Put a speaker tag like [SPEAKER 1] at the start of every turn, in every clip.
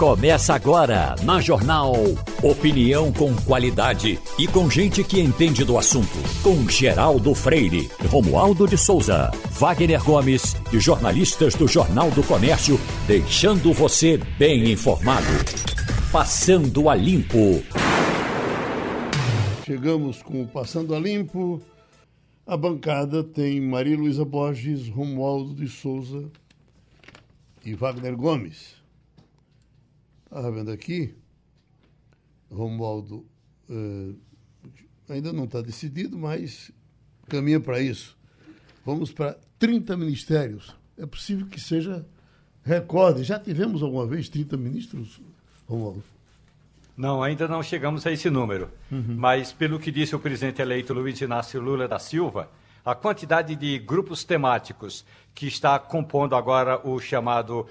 [SPEAKER 1] Começa agora na Jornal. Opinião com qualidade e com gente que entende do assunto. Com Geraldo Freire, Romualdo de Souza, Wagner Gomes e jornalistas do Jornal do Comércio, deixando você bem informado. Passando a Limpo.
[SPEAKER 2] Chegamos com o Passando a Limpo. A bancada tem Maria Luísa Borges, Romualdo de Souza e Wagner Gomes. Estava vendo aqui, Romualdo eh, ainda não está decidido, mas caminha para isso. Vamos para 30 ministérios. É possível que seja recorde. Já tivemos alguma vez 30 ministros, Romualdo?
[SPEAKER 3] Não, ainda não chegamos a esse número. Uhum. Mas, pelo que disse o presidente eleito Luiz Inácio Lula da Silva, a quantidade de grupos temáticos que está compondo agora o chamado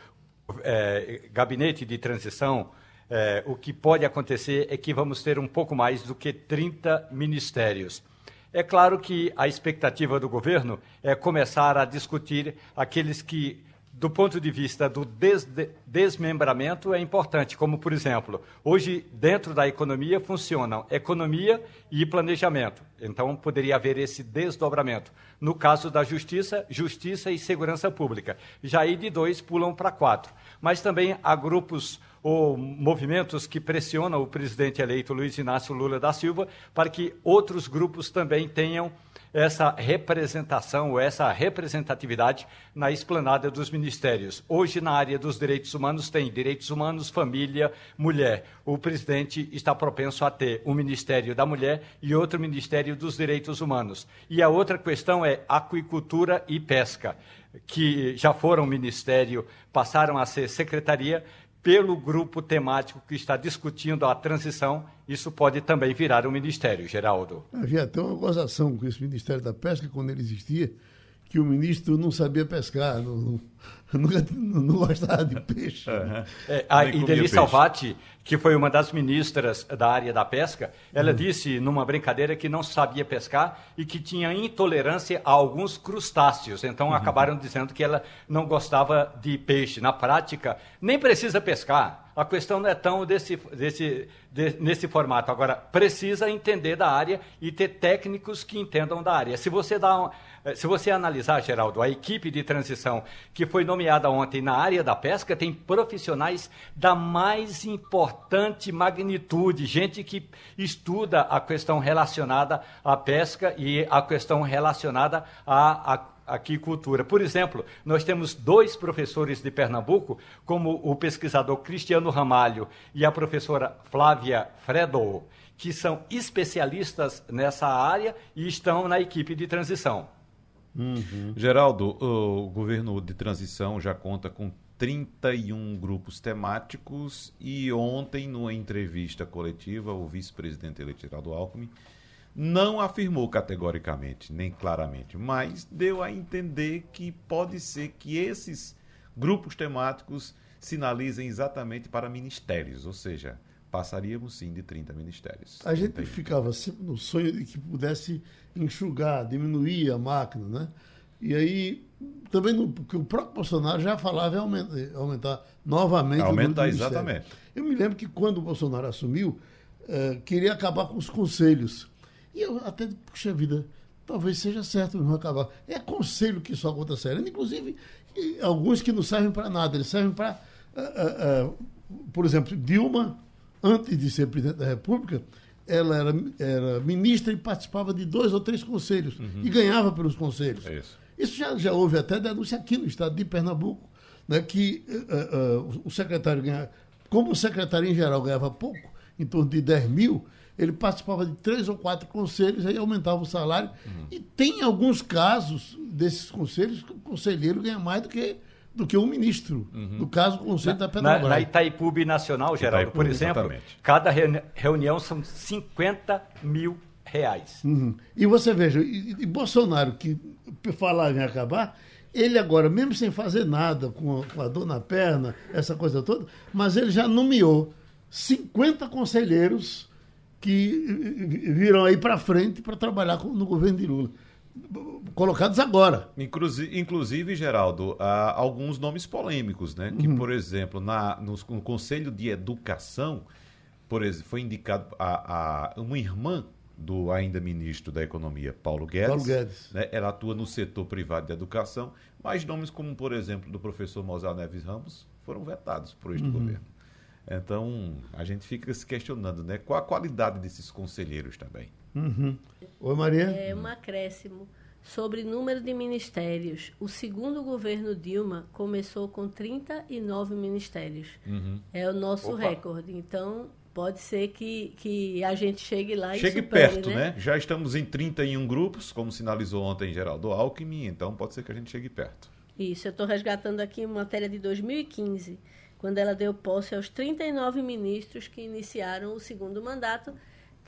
[SPEAKER 3] é, gabinete de transição, é, o que pode acontecer é que vamos ter um pouco mais do que 30 ministérios. É claro que a expectativa do governo é começar a discutir aqueles que do ponto de vista do des desmembramento, é importante, como, por exemplo, hoje, dentro da economia, funcionam economia e planejamento. Então, poderia haver esse desdobramento. No caso da justiça, justiça e segurança pública. Já aí de dois pulam para quatro. Mas também há grupos ou movimentos que pressionam o presidente eleito Luiz Inácio Lula da Silva para que outros grupos também tenham essa representação, essa representatividade na esplanada dos ministérios. Hoje, na área dos direitos humanos, tem direitos humanos, família, mulher. O presidente está propenso a ter um Ministério da Mulher e outro Ministério dos Direitos Humanos. E a outra questão é aquicultura e pesca, que já foram ministério, passaram a ser secretaria, pelo grupo temático que está discutindo a transição, isso pode também virar um ministério, Geraldo.
[SPEAKER 2] Havia até uma gozação com esse Ministério da Pesca, quando ele existia, que o ministro não sabia pescar, não, nunca, não gostava de peixe.
[SPEAKER 3] Uhum. É, a Ideli Salvati, que foi uma das ministras da área da pesca, ela uhum. disse numa brincadeira que não sabia pescar e que tinha intolerância a alguns crustáceos. Então uhum. acabaram dizendo que ela não gostava de peixe. Na prática, nem precisa pescar. A questão não é tão desse, desse, de, nesse formato. Agora, precisa entender da área e ter técnicos que entendam da área. Se você dá um, se você analisar, Geraldo, a equipe de transição que foi nomeada ontem na área da pesca, tem profissionais da mais importante magnitude, gente que estuda a questão relacionada à pesca e a questão relacionada à, aquicultura. Por exemplo, nós temos dois professores de Pernambuco, como o pesquisador Cristiano Ramalho e a professora Flávia Fredo, que são especialistas nessa área e estão na equipe de transição.
[SPEAKER 4] Uhum. Geraldo, o governo de transição já conta com 31 grupos temáticos e ontem, numa entrevista coletiva, o vice-presidente eleito Geraldo Alckmin não afirmou categoricamente, nem claramente, mas deu a entender que pode ser que esses grupos temáticos sinalizem exatamente para ministérios, ou seja, passaríamos sim de 30 ministérios.
[SPEAKER 2] A gente ficava sempre no sonho de que pudesse enxugar, diminuir a máquina, né? E aí, também, no, porque o próprio Bolsonaro já falava em aumentar, aumentar novamente
[SPEAKER 4] aumentar, o exatamente.
[SPEAKER 2] Eu me lembro que quando o Bolsonaro assumiu, uh, queria acabar com os conselhos. E eu até, puxa vida, talvez seja certo não acabar. É conselho que só conta sério. Inclusive, alguns que não servem para nada, eles servem para. Uh, uh, uh, por exemplo, Dilma antes de ser presidente da República, ela era, era ministra e participava de dois ou três conselhos uhum. e ganhava pelos conselhos. É isso. isso já, já houve até denúncia aqui no estado de Pernambuco, né, que uh, uh, o secretário ganhava, como o secretário em geral ganhava pouco, em torno de 10 mil, ele participava de três ou quatro conselhos, aí aumentava o salário. Uhum. E tem alguns casos desses conselhos que o conselheiro ganha mais do que do que um ministro. Uhum. No caso, o Conselho na, da Petrobras.
[SPEAKER 3] Na, na Itaipu Nacional, Geraldo, Itaipu, por exemplo, exatamente. cada reunião são 50 mil reais.
[SPEAKER 2] Uhum. E você veja, e, e, Bolsonaro, que falava em acabar, ele agora, mesmo sem fazer nada, com a, com a dor na perna, essa coisa toda, mas ele já nomeou 50 conselheiros que viram aí para frente para trabalhar no governo de Lula. Colocados agora.
[SPEAKER 4] Inclusive, Geraldo, há alguns nomes polêmicos, né? Que, por exemplo, na, no, no Conselho de Educação, por exemplo, foi indicado a, a, uma irmã do ainda ministro da Economia, Paulo Guedes.
[SPEAKER 2] Paulo Guedes.
[SPEAKER 4] Né? Ela atua no setor privado de educação, mas nomes como, por exemplo, do professor Mozart Neves Ramos foram vetados por este governo. Então, a gente fica se questionando, né? Qual a qualidade desses conselheiros também?
[SPEAKER 2] Uhum. Oi, Maria.
[SPEAKER 5] É um acréscimo sobre número de ministérios. O segundo governo Dilma começou com 39 ministérios.
[SPEAKER 4] Uhum.
[SPEAKER 5] É o nosso
[SPEAKER 3] Opa.
[SPEAKER 5] recorde. Então, pode ser que, que a gente chegue lá e
[SPEAKER 4] Chegue perto, né? Já estamos em 31 grupos, como sinalizou ontem Geraldo Alckmin, então pode ser que a gente chegue perto.
[SPEAKER 5] Isso, eu estou resgatando aqui uma matéria de 2015, quando ela deu posse aos 39 ministros que iniciaram o segundo mandato,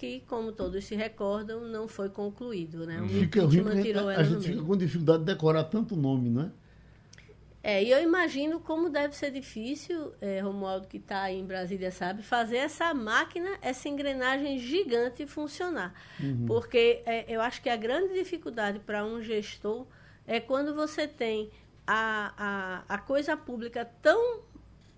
[SPEAKER 5] que, como todos se recordam, não foi concluído. Né? O
[SPEAKER 2] Fica ruim
[SPEAKER 5] impeachment
[SPEAKER 2] porque
[SPEAKER 5] tirou
[SPEAKER 2] a,
[SPEAKER 5] ela
[SPEAKER 2] a gente fica com dificuldade de decorar tanto nome, não é?
[SPEAKER 5] É, e eu imagino como deve ser difícil, é, Romualdo, que está aí em Brasília, sabe, fazer essa máquina, essa engrenagem gigante funcionar. Porque é, eu acho que a grande dificuldade para um gestor é quando você tem a, a, a coisa pública tão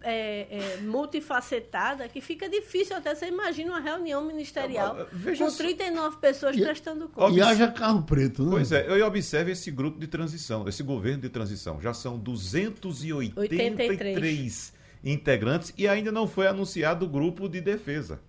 [SPEAKER 5] é, é, multifacetada que fica difícil até você imagina uma reunião ministerial
[SPEAKER 4] Veja
[SPEAKER 5] com
[SPEAKER 4] só.
[SPEAKER 5] 39 pessoas
[SPEAKER 2] E-
[SPEAKER 5] prestando conta.
[SPEAKER 2] E haja carro preto, né?
[SPEAKER 4] Pois é, eu observo esse grupo de transição, esse governo de transição. Já são 283 integrantes e ainda não foi anunciado o grupo de defesa.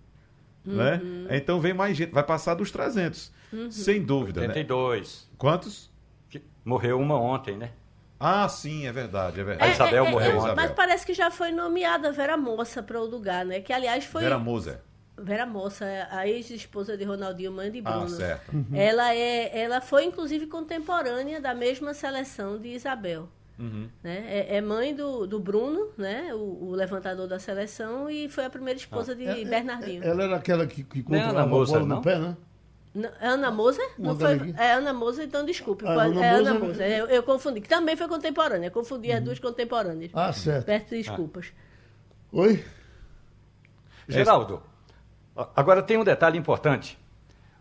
[SPEAKER 4] Né? Então vem mais gente, vai passar dos 300. Sem dúvida. Né?
[SPEAKER 3] 82.
[SPEAKER 4] Quantos?
[SPEAKER 3] Que morreu uma ontem, né?
[SPEAKER 4] Ah, sim, é verdade, é
[SPEAKER 3] A
[SPEAKER 4] verdade.
[SPEAKER 3] Isabel morreu.
[SPEAKER 4] é, Isabel.
[SPEAKER 5] Mas parece que já foi nomeada Vera Moça para o lugar, né? Que, aliás, foi...
[SPEAKER 4] Vera Moser.
[SPEAKER 5] Vera Moça, a ex-esposa de Ronaldinho, mãe de Bruno.
[SPEAKER 4] Ah, certo.
[SPEAKER 5] Ela, é, ela foi, inclusive, contemporânea da mesma seleção de Isabel.
[SPEAKER 4] Uhum.
[SPEAKER 5] Né? É, é mãe do, do Bruno, né? O, o levantador da seleção, e foi a primeira esposa de
[SPEAKER 2] É- é-
[SPEAKER 5] Bernardinho.
[SPEAKER 2] Ela era aquela que, que
[SPEAKER 3] é
[SPEAKER 2] controlava a bola
[SPEAKER 3] não?
[SPEAKER 2] no pé, né?
[SPEAKER 5] Ana Moser? Não foi, é Ana Moser, então desculpe.
[SPEAKER 2] Ah,
[SPEAKER 5] pode-
[SPEAKER 2] Ana
[SPEAKER 5] é Ana
[SPEAKER 2] Moser-
[SPEAKER 5] Moser. Eu, eu confundi. Que também foi contemporânea. Confundi as duas contemporâneas.
[SPEAKER 2] Ah, certo.
[SPEAKER 5] Peço desculpas.
[SPEAKER 2] Oi?
[SPEAKER 3] Geraldo, a- agora tem um detalhe importante.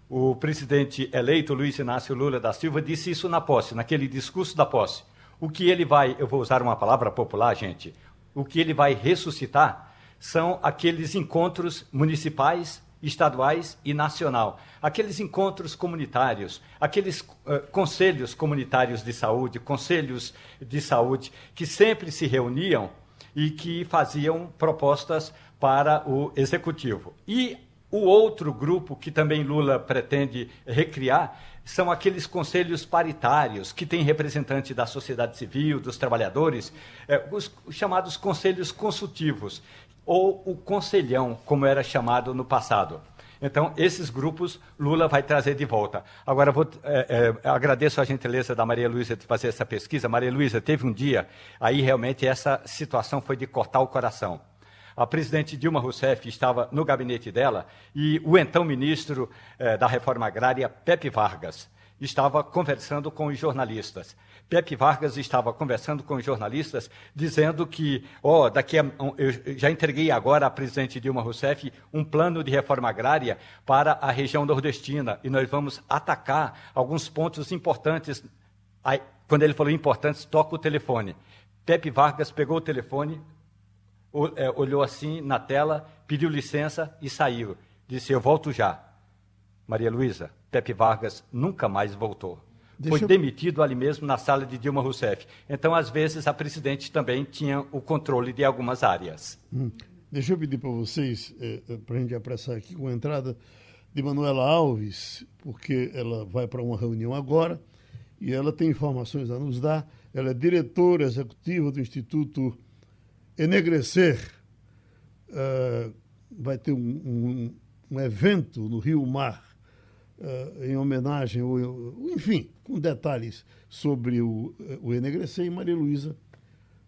[SPEAKER 3] O presidente eleito, Luiz Inácio Lula da Silva, disse isso na posse, naquele discurso da posse. O que ele vai, eu vou usar uma palavra popular, gente, o que ele vai ressuscitar são aqueles encontros municipais, estaduais e nacional. Aqueles encontros comunitários, aqueles eh, conselhos comunitários de saúde, conselhos de saúde que sempre se reuniam e que faziam propostas para o executivo. E o outro grupo que também Lula pretende recriar são aqueles conselhos paritários que têm representante da sociedade civil, dos trabalhadores, eh, os chamados conselhos consultivos, ou o conselhão, como era chamado no passado. Então, esses grupos Lula vai trazer de volta. Agora, vou, eh, eh, agradeço a gentileza da Maria Luísa de fazer essa pesquisa. Maria Luísa, teve um dia, aí realmente essa situação foi de cortar o coração. A presidente Dilma Rousseff estava no gabinete dela e o então ministro eh, da Reforma Agrária, Pepe Vargas, estava conversando com os jornalistas. Pepe Vargas estava conversando com os jornalistas, dizendo que, ó, daqui a, eu já entreguei agora à presidente Dilma Rousseff um plano de reforma agrária para a região nordestina e nós vamos atacar alguns pontos importantes. Aí, quando ele falou importantes, toca o telefone. Pepe Vargas pegou o telefone, é, olhou assim na tela, pediu licença e saiu. Disse: Eu volto já. Maria Luísa, Pepe Vargas nunca mais voltou.
[SPEAKER 2] Deixa
[SPEAKER 3] Foi
[SPEAKER 2] eu-
[SPEAKER 3] demitido ali mesmo na sala de Dilma Rousseff. Então, às vezes, a presidente também tinha o controle de algumas áreas.
[SPEAKER 2] Hum. Deixa eu pedir para vocês, para a gente apressar aqui com a entrada de Manuela Alves, porque ela vai para uma reunião agora e ela tem informações a nos dar. Ela é diretora executiva do Instituto Enegrecer. Ah, vai ter um, um- um evento no Rio Mar ah, em homenagem, ou, enfim, com detalhes sobre o, o Enegrecer. E Maria Luísa,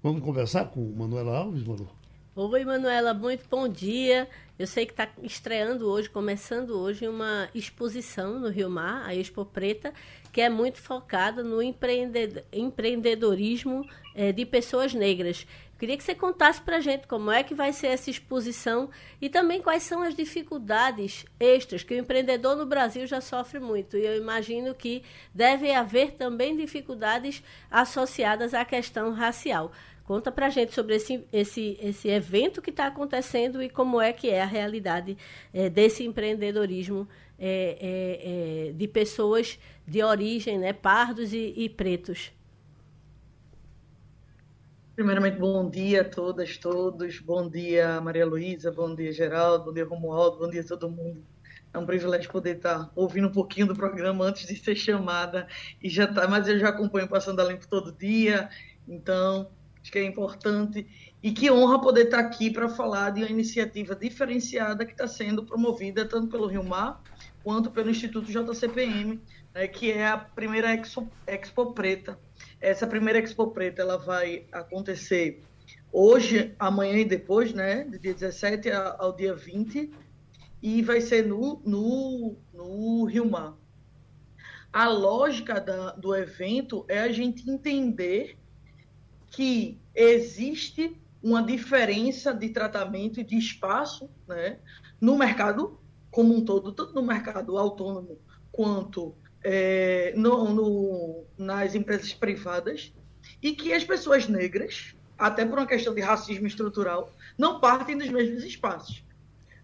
[SPEAKER 2] vamos conversar com Manuela Alves, Manu?
[SPEAKER 5] Oi, Manuela, muito bom dia. Eu sei que está estreando hoje, começando hoje, uma exposição no Rio Mar, a Expo Preta, que é muito focada no empreende- empreendedorismo eh, de pessoas negras. Queria que você contasse para a gente como é que vai ser essa exposição e também quais são as dificuldades extras que o empreendedor no Brasil já sofre muito. E eu imagino que deve haver também dificuldades associadas à questão racial. Conta para a gente sobre esse, esse, esse evento que está acontecendo e como é que é a realidade é, desse empreendedorismo é, é, de pessoas de origem, né, pardos e, e pretos.
[SPEAKER 6] Primeiramente, bom dia a todas, todos. Bom dia, Maria Luísa, bom dia, Geraldo, bom dia, Romualdo, bom dia a todo mundo. É um privilégio poder estar ouvindo um pouquinho do programa antes de ser chamada. E já tá, mas eu já acompanho Passando a Limpo todo dia, então acho que é importante. E que honra poder estar aqui para falar de uma iniciativa diferenciada que está sendo promovida tanto pelo Rio Mar quanto pelo Instituto JCPM, né, que é a primeira Expo, Expo Preta essa primeira Expo Preta ela vai acontecer hoje, amanhã e depois, né? Do dia 17 ao dia 20, e vai ser no, no, no Rio Mar. A lógica da, do evento é a gente entender que existe uma diferença de tratamento e de espaço né, no mercado como um todo, tanto no mercado autônomo quanto é, no, no, nas empresas privadas e que as pessoas negras, até por uma questão de racismo estrutural, não partem dos mesmos espaços.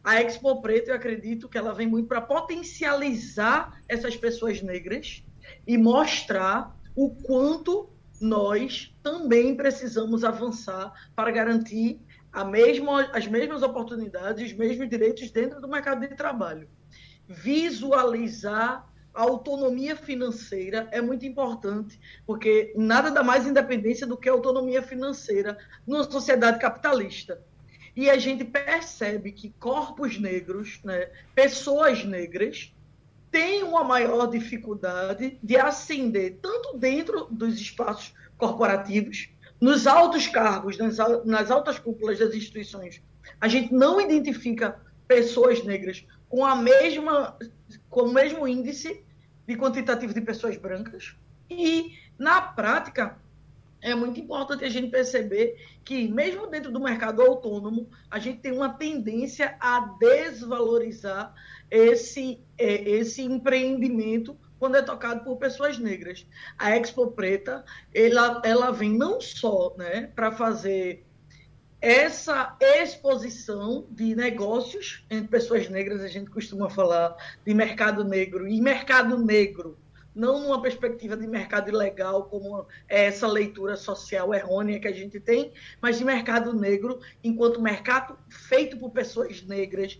[SPEAKER 6] A Expo Preto, eu acredito que ela vem muito para potencializar essas pessoas negras e mostrar o quanto nós também precisamos avançar para garantir mesma, as mesmas oportunidades, os mesmos direitos dentro do mercado de trabalho. Visualizar a autonomia financeira é muito importante, porque nada dá mais independência do que a autonomia financeira numa sociedade capitalista. E a gente percebe que corpos negros, né, pessoas negras, têm uma maior dificuldade de ascender tanto dentro dos espaços corporativos, nos altos cargos, nas, nas altas cúpulas das instituições. A gente não identifica pessoas negras com a mesma com o mesmo índice de quantitativo de pessoas brancas. E, na prática, é muito importante a gente perceber que, mesmo dentro do mercado autônomo, a gente tem uma tendência a desvalorizar esse, é, esse empreendimento quando é tocado por pessoas negras. A Expo Preta, ela, ela vem não só né, para fazer essa exposição de negócios entre pessoas negras, a gente costuma falar de mercado negro, e mercado negro, não numa perspectiva de mercado ilegal, como é essa leitura social errônea que a gente tem, mas de mercado negro enquanto mercado feito por pessoas negras,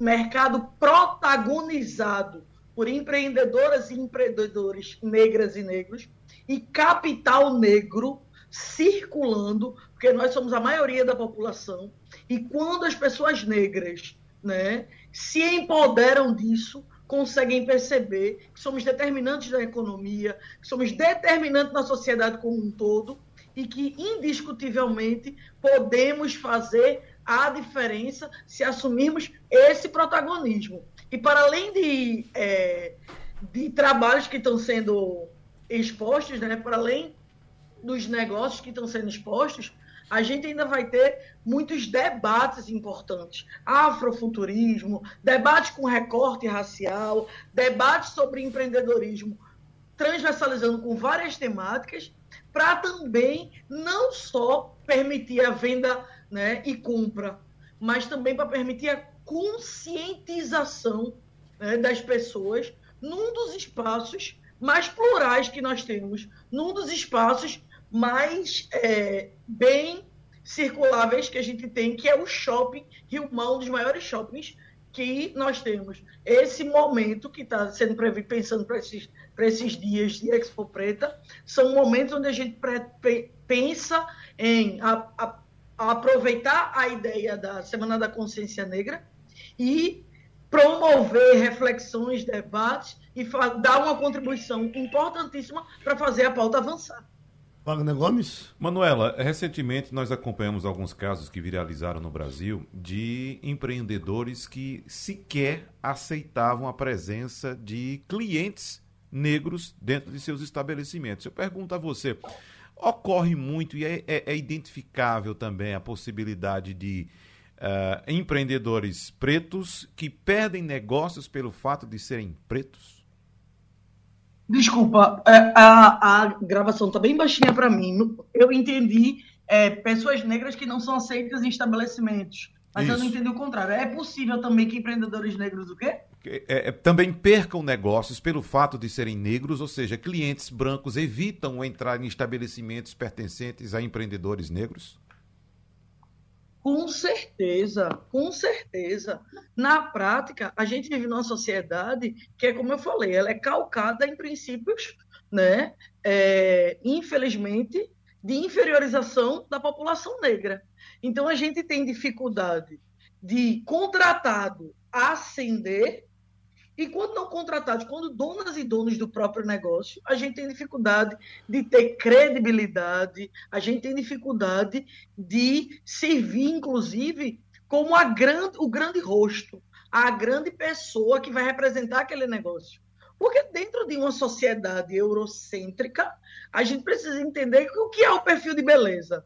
[SPEAKER 6] mercado protagonizado por empreendedoras e empreendedores negras e negros, e capital negro circulando, porque nós somos a maioria da população, e quando as pessoas negras né, se empoderam disso, conseguem perceber que somos determinantes da economia, que somos determinantes na sociedade como um todo, e que indiscutivelmente podemos fazer a diferença se assumirmos esse protagonismo. E para além de, é, de trabalhos que estão sendo expostos, né, para além dos negócios que estão sendo expostos, a gente ainda vai ter muitos debates importantes. Afrofuturismo, debate com recorte racial, debate sobre empreendedorismo, transversalizando com várias temáticas, para também não só permitir a venda né, e compra, mas também para permitir a conscientização né, das pessoas num dos espaços mais plurais que nós temos, num dos espaços mais é, bem circuláveis que a gente tem, que é o shopping Rio Mar, um dos maiores shoppings que nós temos. Esse momento que está sendo previsto, pensando para esses, esses dias de Expo Preta, são momentos onde a gente pensa em a, a aproveitar a ideia da Semana da Consciência Negra e promover reflexões, debates e dar uma contribuição importantíssima para fazer a pauta avançar.
[SPEAKER 2] Wagner Gomes?
[SPEAKER 4] Manuela, recentemente nós acompanhamos alguns casos que viralizaram no Brasil de empreendedores que sequer aceitavam a presença de clientes negros dentro de seus estabelecimentos. Eu pergunto a você, Ocorre muito e é, é, é identificável também a possibilidade de uh, empreendedores pretos que perdem negócios pelo fato de serem pretos?
[SPEAKER 6] Desculpa, é, a, a gravação está bem baixinha para mim. Eu entendi é, pessoas negras que não são aceitas em estabelecimentos. Mas Isso. eu não entendi o contrário. É possível também que empreendedores negros o quê?
[SPEAKER 4] É, é, também percam negócios pelo fato de serem negros, ou seja, clientes brancos evitam entrar em estabelecimentos pertencentes a empreendedores negros?
[SPEAKER 6] Com certeza, com certeza. Na prática, a gente vive numa sociedade que é como eu falei, ela é calcada em princípios, né? É, infelizmente, de inferiorização da população negra. Então, a gente tem dificuldade de contratado ascender e quando não contratados, quando donas e donos do próprio negócio, a gente tem dificuldade de ter credibilidade, a gente tem dificuldade de servir, inclusive, como a grande, o grande rosto, a grande pessoa que vai representar aquele negócio. Porque dentro de uma sociedade eurocêntrica, a gente precisa entender o que é o perfil de beleza.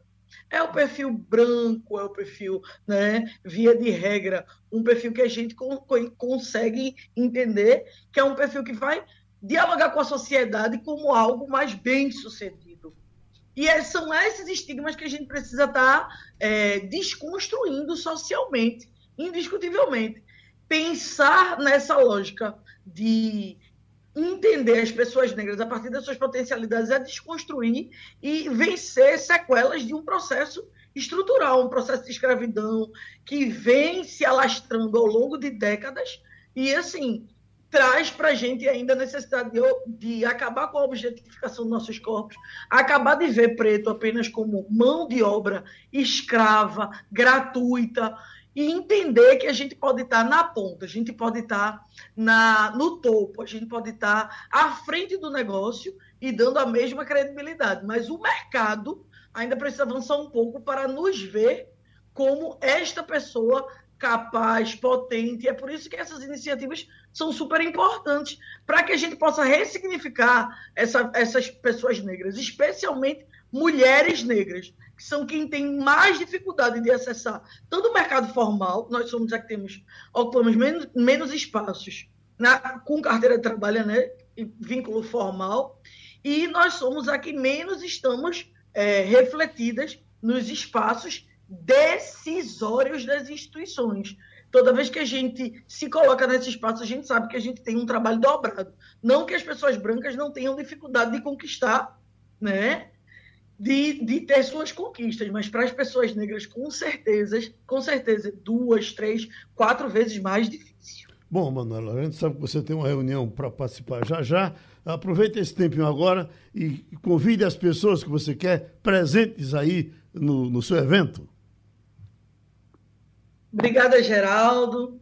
[SPEAKER 6] É o perfil branco, é o perfil, né, via de regra, um perfil que a gente consegue entender que é um perfil que vai dialogar com a sociedade como algo mais bem sucedido. E é, são esses estigmas que a gente precisa estar tá, é, desconstruindo socialmente, indiscutivelmente. Pensar nessa lógica de entender as pessoas negras a partir das suas potencialidades é desconstruir e vencer sequelas de um processo estrutural, um processo de escravidão que vem se alastrando ao longo de décadas e, assim, traz para a gente ainda a necessidade de, de, acabar com a objetificação dos nossos corpos, acabar de ver preto apenas como mão de obra escrava, gratuita, e entender que a gente pode estar na ponta, a gente pode estar na, no topo, a gente pode estar à frente do negócio e dando a mesma credibilidade. Mas o mercado ainda precisa avançar um pouco para nos ver como esta pessoa capaz, potente. É por isso que essas iniciativas são super importantes para que a gente possa ressignificar essa, essas pessoas negras, especialmente mulheres negras que são quem tem mais dificuldade de acessar tanto o mercado formal, nós somos a que temos, ocupamos menos, menos espaços na, com carteira de trabalho, né, vínculo formal, e nós somos a que menos estamos é, refletidas nos espaços decisórios das instituições. Toda vez que a gente se coloca nesse espaço, a gente sabe que a gente tem um trabalho dobrado. Não que as pessoas brancas não tenham dificuldade de conquistar né, de, de ter suas conquistas, mas para as pessoas negras, com certeza, com certeza, duas, três, quatro vezes mais difícil.
[SPEAKER 2] Bom, Manuela, a gente sabe que você tem uma reunião para participar já já. Aproveita esse tempinho agora e convide as pessoas que você quer presentes aí no, no seu evento.
[SPEAKER 6] Obrigada, Geraldo.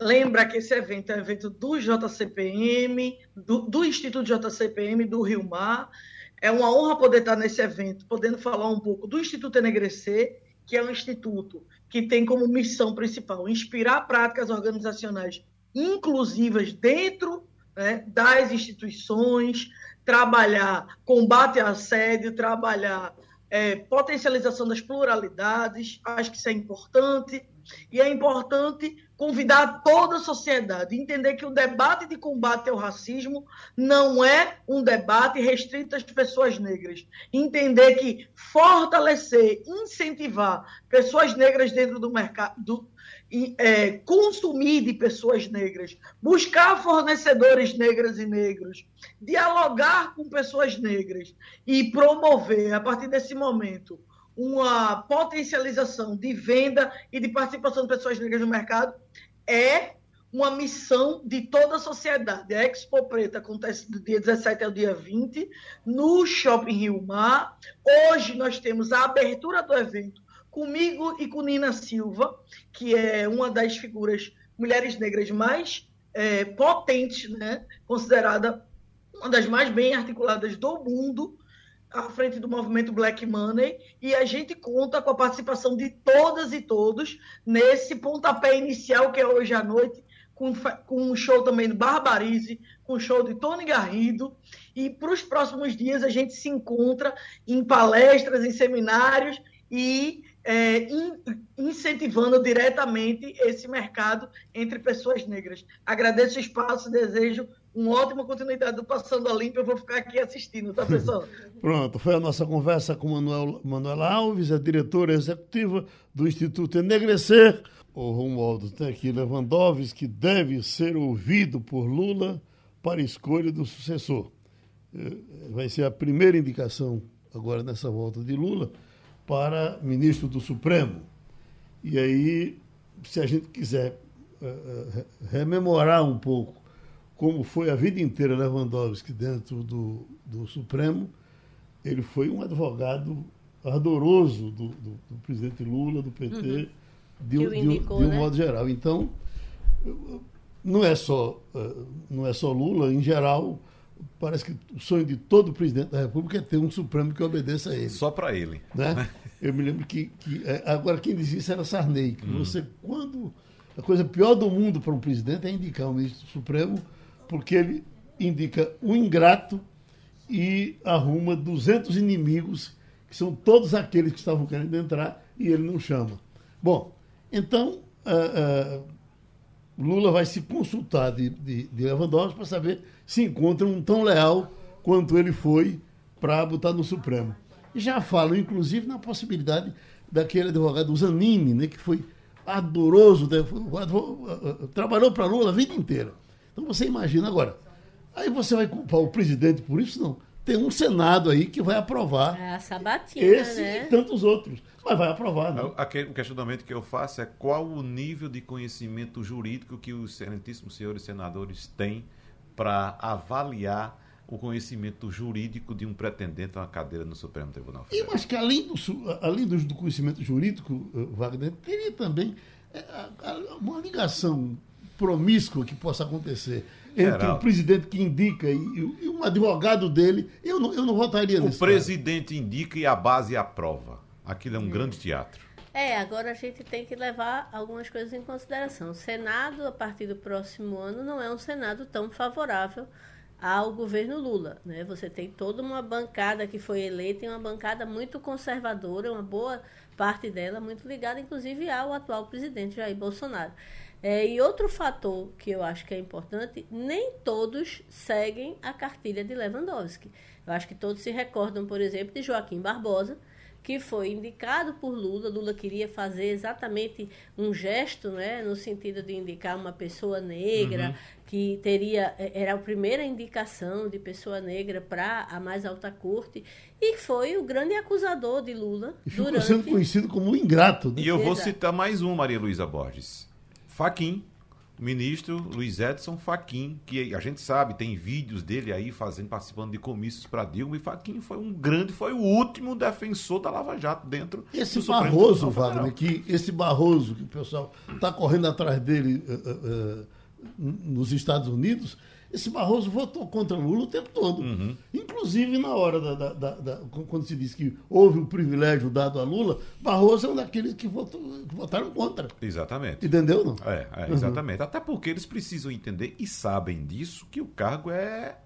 [SPEAKER 6] Lembra que esse evento é um evento do JCPM, do, do Instituto JCPM do Rio Mar. É uma honra poder estar nesse evento, podendo falar um pouco do Instituto Enegrecer, que é um instituto que tem como missão principal inspirar práticas organizacionais inclusivas dentro né, das instituições, trabalhar combate ao assédio, trabalhar é, potencialização das pluralidades, acho que isso é importante. E é importante convidar toda a sociedade, entender que o debate de combate ao racismo não é um debate restrito às pessoas negras. Entender que fortalecer, incentivar pessoas negras dentro do mercado, é, consumir de pessoas negras, buscar fornecedores negras e negros, dialogar com pessoas negras e promover, a partir desse momento, uma potencialização de venda e de participação de pessoas negras no mercado é uma missão de toda a sociedade. A Expo Preta acontece do dia 17 ao dia 20 no Shopping Rio Mar. Hoje nós temos a abertura do evento comigo e com Nina Silva, que é uma das figuras mulheres negras mais é, potentes, né? considerada uma das mais bem articuladas do mundo à frente do movimento Black Money e a gente conta com a participação de todas e todos nesse pontapé inicial que é hoje à noite com, com um show também do Barbarize, com um show de Tony Garrido. E para os próximos dias a gente se encontra em palestras, em seminários e é, in, incentivando diretamente esse mercado entre pessoas negras. Agradeço o espaço, desejo uma ótima continuidade do Passando a Limpo. Eu vou ficar aqui assistindo, tá, pessoal?
[SPEAKER 2] Pronto, foi a nossa conversa com Manuel, Alves, a diretora executiva do Instituto Enegrecer. O Romualdo tem aqui Lewandowski, que deve ser ouvido por Lula para escolha do sucessor. É, vai ser a primeira indicação agora nessa volta de Lula para ministro do Supremo. E aí, se a gente quiser uh, rememorar um pouco como foi a vida inteira Lewandowski dentro do, do Supremo, ele foi um advogado ardoroso do, do, do presidente Lula, do PT, uhum. de, indicou, de, um né? modo geral. Então, não é só, não é só Lula, em geral, parece que o sonho de todo presidente da República é ter um Supremo que obedeça a ele.
[SPEAKER 4] Só para ele.
[SPEAKER 2] Né? Eu me lembro que, que. É, agora, quem dizia isso era Sarney. Que hum. você, quando. A coisa pior do mundo para um presidente é indicar um ministro do Supremo, porque ele indica um ingrato e arruma 200 inimigos, que são todos aqueles que estavam querendo entrar, e ele não chama. Bom, então. Uh, uh, Lula vai se consultar de, de, de Lewandowski para saber se encontra um tão leal quanto ele foi para botar no Supremo. Já falam, inclusive, na possibilidade daquele advogado Zanini, né, que foi adoroso, né, trabalhou para Lula a vida inteira. Então você imagina agora. Aí você vai culpar o presidente por isso? Não. Tem um Senado aí que vai aprovar.
[SPEAKER 5] É a sabatina,
[SPEAKER 2] esse
[SPEAKER 5] né?
[SPEAKER 2] e tantos outros. Mas vai aprovar, né?
[SPEAKER 4] O questionamento que eu faço é qual o nível de conhecimento jurídico que os excelentíssimos senhores senadores têm para avaliar o conhecimento jurídico de um pretendente a uma cadeira no Supremo Tribunal
[SPEAKER 2] Federal. Eu acho que além do, além do conhecimento jurídico, eh, Wagner, teria também eh, uma ligação promíscua que possa acontecer entre o presidente que indica e, e, um advogado dele. Eu não, eu não votaria
[SPEAKER 4] O presidente cara. indica e a base aprova. Aquilo é um grande teatro.
[SPEAKER 5] É, agora a gente tem que levar algumas coisas em consideração. O Senado, a partir do próximo ano, não é um Senado tão favorável ao governo Lula. Né? Você tem toda uma bancada que foi eleita e uma bancada muito conservadora, uma boa parte dela muito ligada, inclusive, ao atual presidente Jair Bolsonaro. É, e outro fator que eu acho que é importante, nem todos seguem a cartilha de Lewandowski. Eu acho que todos se recordam, por exemplo, de Joaquim Barbosa, que foi indicado por Lula. Lula queria fazer exatamente um gesto, né, no sentido de indicar uma pessoa negra, uhum. que teria é, era a primeira indicação de pessoa negra para a mais alta corte, e foi o grande acusador de Lula.
[SPEAKER 2] E ficou durante... sendo conhecido como um ingrato.
[SPEAKER 4] Né? E eu vou citar mais um, Maria Luísa Borges. Faquim o ministro Luiz Edson Faquim, que a gente sabe, tem vídeos dele aí fazendo, participando de comícios para Dilma, e Faquim foi um grande, foi o último defensor da Lava Jato dentro
[SPEAKER 2] esse do Barroso, Wagner, que esse Barroso, que o pessoal está correndo atrás dele uh, uh, nos Estados Unidos, esse Barroso votou contra Lula o tempo todo. Uhum. Inclusive, na hora da, da, da, da, quando se diz que houve um privilégio dado a Lula, Barroso é um daqueles que, votou, que votaram contra.
[SPEAKER 4] Exatamente.
[SPEAKER 2] Entendeu, não?
[SPEAKER 4] É, é exatamente. Uhum. Até porque eles precisam entender e sabem disso que o cargo é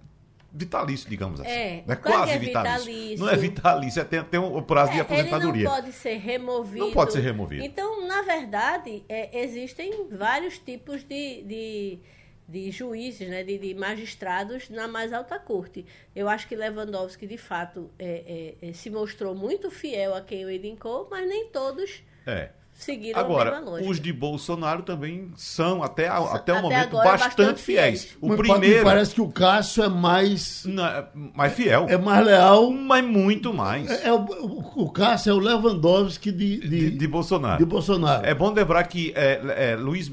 [SPEAKER 4] vitalício, digamos assim.
[SPEAKER 5] É,
[SPEAKER 4] é quase
[SPEAKER 5] é
[SPEAKER 4] vitalício. vitalício. Não é vitalício, é, tem, tem um prazo é, de aposentadoria.
[SPEAKER 5] Ele não pode ser removido.
[SPEAKER 4] Não pode ser removido.
[SPEAKER 5] Então, na verdade, é, existem vários tipos de, de de juízes, né, de, de, magistrados na mais alta corte. Eu acho que Lewandowski, de fato, é, é, é se mostrou muito fiel a quem o elencou, mas nem todos
[SPEAKER 4] é.
[SPEAKER 5] seguiram
[SPEAKER 4] Agora,
[SPEAKER 5] a mesma lógica.
[SPEAKER 4] os de Bolsonaro também são, até, até, até o momento, bastante, bastante, fiéis. fiéis. O
[SPEAKER 2] mas
[SPEAKER 4] primeiro...
[SPEAKER 2] parece que o Cássio é mais...
[SPEAKER 4] Não, é mais fiel.
[SPEAKER 2] É, mais leal.
[SPEAKER 4] Mas muito mais.
[SPEAKER 2] É, é o, o, Cássio é o Lewandowski de, de,
[SPEAKER 4] de, de, Bolsonaro.
[SPEAKER 2] de Bolsonaro.
[SPEAKER 4] É bom lembrar que é, Luiz,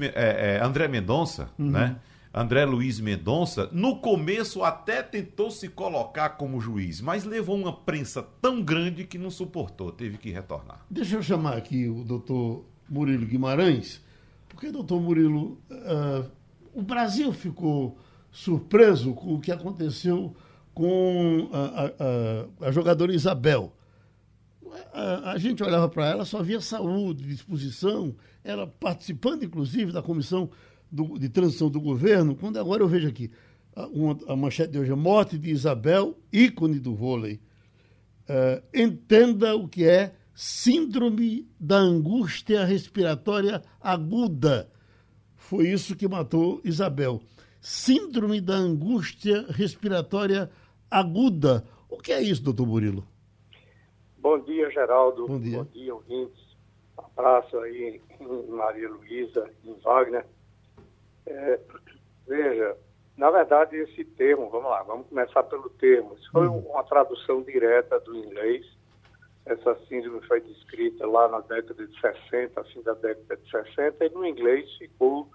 [SPEAKER 4] André Mendonça, uhum. né? André Luiz Mendonça, no começo até tentou se colocar como juiz, mas levou uma prensa tão grande que não suportou, teve que retornar.
[SPEAKER 2] Deixa eu chamar aqui o doutor Murilo Guimarães, porque, doutor Murilo, uh, o Brasil ficou surpreso com o que aconteceu com a, a, a jogadora Isabel. A, a gente olhava para ela, só via saúde, disposição, ela participando, inclusive, da comissão do, de transição do governo, quando agora eu vejo aqui, a, uma, a manchete de hoje é morte de Isabel, ícone do vôlei. Uh, entenda o que é síndrome da angústia respiratória aguda. Foi isso que matou Isabel. Síndrome da angústia respiratória aguda. O que é isso, doutor Murilo?
[SPEAKER 7] Bom dia, Geraldo.
[SPEAKER 2] Bom dia.
[SPEAKER 7] Bom dia, ouvintes. Um abraço aí em Maria Luísa, em Wagner. É, veja, na verdade, esse termo, vamos lá, vamos começar pelo termo. Isso foi uhum. uma tradução direta do inglês. Essa síndrome foi descrita lá na década de 60, fim da década de 60, e no inglês ficou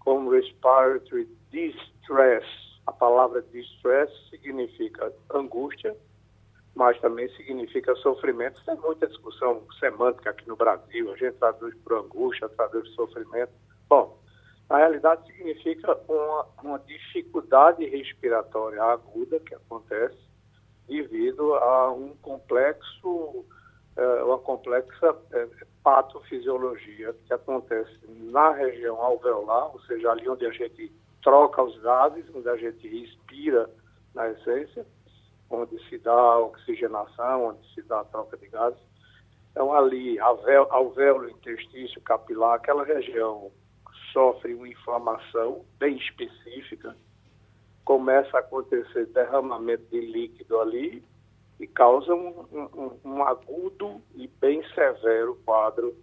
[SPEAKER 7] como respiratory distress. A palavra distress significa angústia, mas também significa sofrimento. Tem muita discussão semântica aqui no Brasil, a gente traduz por angústia, traduz por sofrimento. Bom, na realidade significa uma, uma dificuldade respiratória aguda que acontece devido a um complexo, é, uma complexa é, patofisiologia que acontece na região alveolar, ou seja, ali onde a gente troca os gases, onde a gente respira na essência, onde se dá oxigenação, onde se dá a troca de gases. Então, ali, alvéolo, intestício, capilar, aquela região sofre uma inflamação bem específica, começa a acontecer derramamento de líquido ali e causa um, um, um agudo e bem severo quadro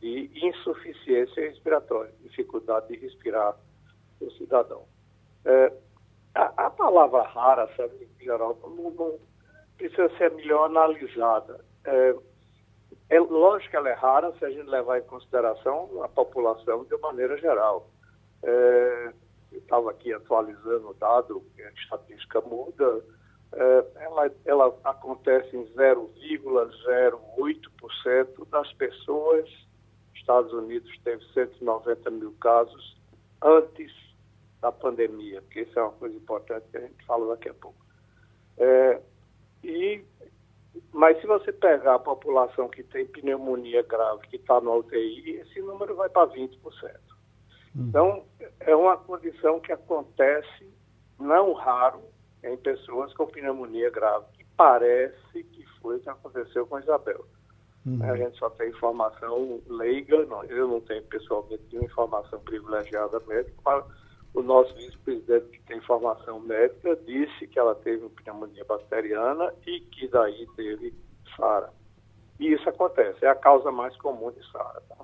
[SPEAKER 7] de insuficiência respiratória, dificuldade de respirar o cidadão. É, a, a, palavra rara, sabe, Geraldo, não, não, precisa ser melhor analisada. É, é lógico que ela é rara se a gente levar em consideração a população de maneira geral. É, eu estava aqui atualizando o dado, a estatística muda, é, ela, ela acontece em 0,08% das pessoas. Estados Unidos teve 190 mil casos antes da pandemia, porque isso é uma coisa importante que a gente fala daqui a pouco. É, e, mas se você pegar a população que tem pneumonia grave, que está no UTI, esse número vai para 20%. Então, é uma condição que acontece, não raro, em pessoas com pneumonia grave, que parece que foi o que aconteceu com Isabel. Uhum. A gente só tem informação leiga, não, eu não tenho pessoalmente nenhuma informação privilegiada médica, mas o nosso vice-presidente, que tem formação médica, disse que ela teve pneumonia bacteriana e que daí teve SARA. E isso acontece, é a causa mais comum de SARA. Tá?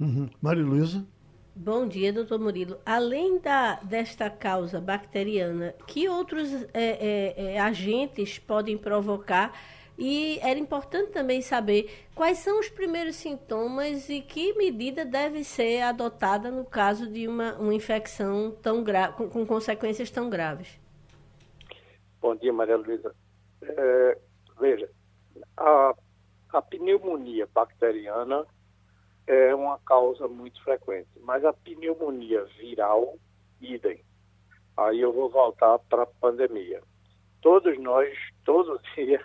[SPEAKER 2] Uhum. Maria Luísa?
[SPEAKER 5] Bom dia, doutor Murilo. Além da, desta causa bacteriana, que outros é, é, é, agentes podem provocar? E era importante também saber quais são os primeiros sintomas e que medida deve ser adotada no caso de uma, uma infecção tão grave, com, com, consequências tão graves.
[SPEAKER 7] Bom dia, Maria Luísa. É, veja, a, a pneumonia bacteriana é uma causa muito frequente, mas a pneumonia viral, idem. Aí eu vou voltar para a pandemia. Todos nós, todos os dias,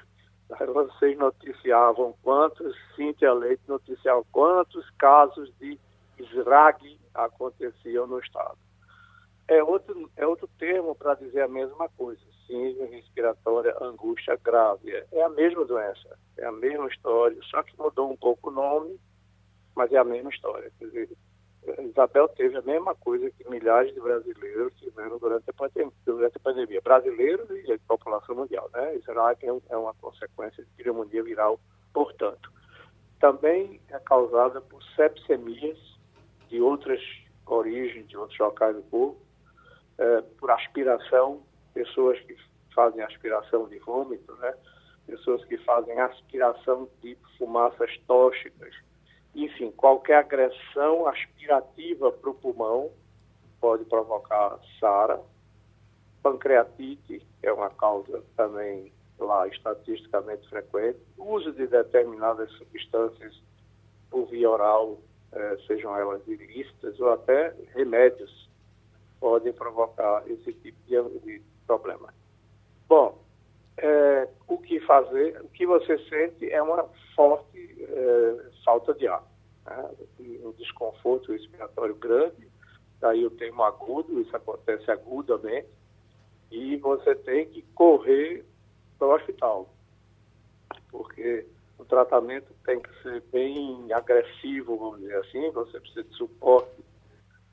[SPEAKER 7] vocês noticiavam quantos, Cíntia Leite noticiava quantos casos de SRAG aconteciam no Estado. É outro, é outro termo para dizer a mesma coisa, síndrome respiratória, angústia grave. É a mesma doença, é a mesma história, só que mudou um pouco o nome mas é a mesma história. Quer dizer, Isabel teve a mesma coisa que milhares de brasileiros tiveram durante a pandemia, durante a pandemia. brasileiros e a população mundial. Né? Isso é uma consequência de pneumonia viral, portanto. Também é causada por sepsemias de outras origens, de outros locais do corpo, é, por aspiração, pessoas que fazem aspiração de vômito, né? pessoas que fazem aspiração de fumaças tóxicas, enfim, qualquer agressão aspirativa para o pulmão pode provocar SARA. Pancreatite é uma causa também lá estatisticamente frequente. O uso de determinadas substâncias por via oral, eh, sejam elas ilícitas ou até remédios, podem provocar esse tipo de, problema. Bom, é, o que fazer, o que você sente é uma forte é, falta de ar, né? um desconforto respiratório grande, daí o termo agudo, isso acontece agudamente, e você tem que correr para o hospital, porque o tratamento tem que ser bem agressivo, vamos dizer assim, você precisa de suporte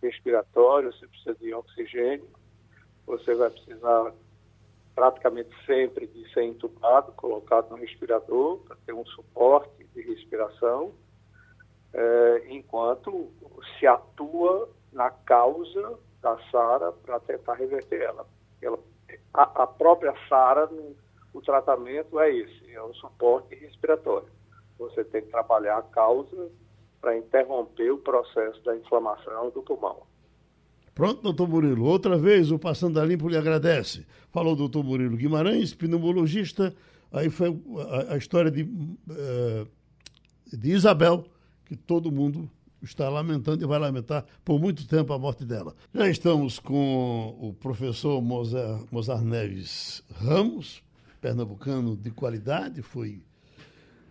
[SPEAKER 7] respiratório, você precisa de oxigênio, você vai precisar praticamente sempre de ser entubado, colocado no respirador, para ter um suporte de respiração, é, enquanto se atua na causa da SARA para tentar reverter ela. ela a, a própria SARA, o tratamento é esse, é o suporte respiratório. Você tem que trabalhar a causa para interromper o processo da inflamação do pulmão.
[SPEAKER 2] Pronto, doutor Murilo. Outra vez o Passando a Limpo lhe agradece. Falou doutor Murilo Guimarães, pneumologista. Aí foi a, a história de, uh, de Isabel, que todo mundo está lamentando e vai lamentar por muito tempo a morte dela. Já estamos com o professor Mozart, Mozart Neves Ramos, pernambucano de qualidade, foi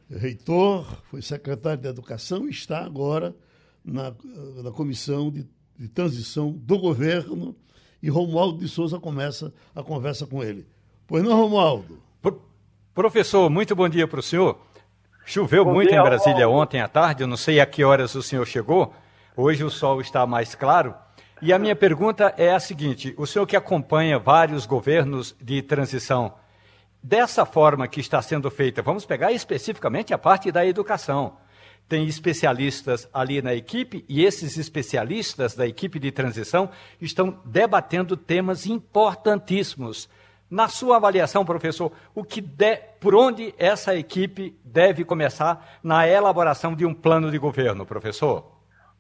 [SPEAKER 2] reitor, foi secretário de Educação e está agora na, na comissão de, de transição do governo. E Romualdo de Souza começa a conversa com ele. Pois não, Romualdo?
[SPEAKER 3] Pro, professor, muito bom dia para o senhor. Choveu bom muito dia, em Brasília Romualdo. ontem à tarde, eu não sei a que horas o senhor chegou. Hoje o sol está mais claro. E a minha pergunta é a seguinte: o senhor que acompanha vários governos de transição, dessa forma que está sendo feita, vamos pegar especificamente a parte da educação. Tem especialistas ali na equipe e esses especialistas da equipe de transição estão debatendo temas importantíssimos. Na sua avaliação, professor, o que de, por onde essa equipe deve começar na elaboração de um plano de governo, professor?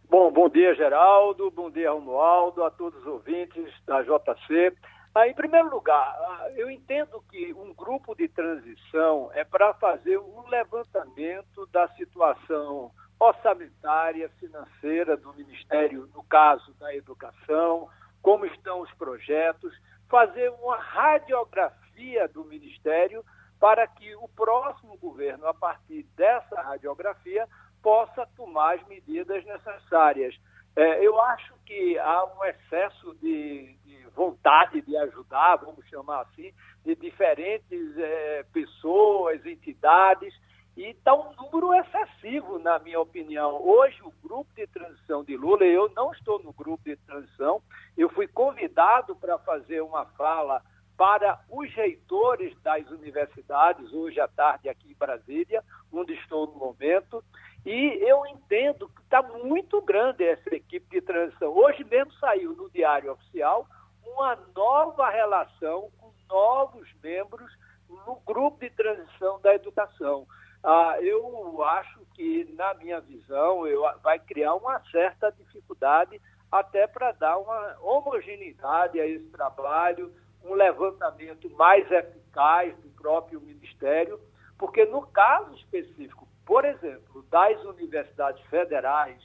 [SPEAKER 8] Bom, bom dia, Geraldo, bom dia, Romualdo, a todos os ouvintes da JC. Ah, em primeiro lugar, ah, eu entendo que um grupo de transição é para fazer um levantamento da situação orçamentária, financeira do Ministério, no caso da educação, como estão os projetos, fazer uma radiografia do Ministério para que o próximo governo, a partir dessa radiografia, possa tomar as medidas necessárias. É, eu acho que há um excesso de, de, vontade de ajudar, vamos chamar assim, de diferentes é, pessoas, entidades, e está um número excessivo, na minha opinião. Hoje, o grupo de transição de Lula, eu não estou no grupo de transição, eu fui convidado para fazer uma fala para os reitores das universidades, hoje à tarde aqui em Brasília, onde estou no momento, e eu entendo que está muito grande essa equipe de transição. Hoje mesmo saiu no Diário Oficial uma nova relação com novos membros no grupo de transição da educação. Ah, eu acho que, na minha visão, eu, vai criar uma certa dificuldade até para dar uma homogeneidade a esse trabalho, um levantamento mais eficaz do próprio Ministério, porque no caso específico por exemplo, das universidades federais,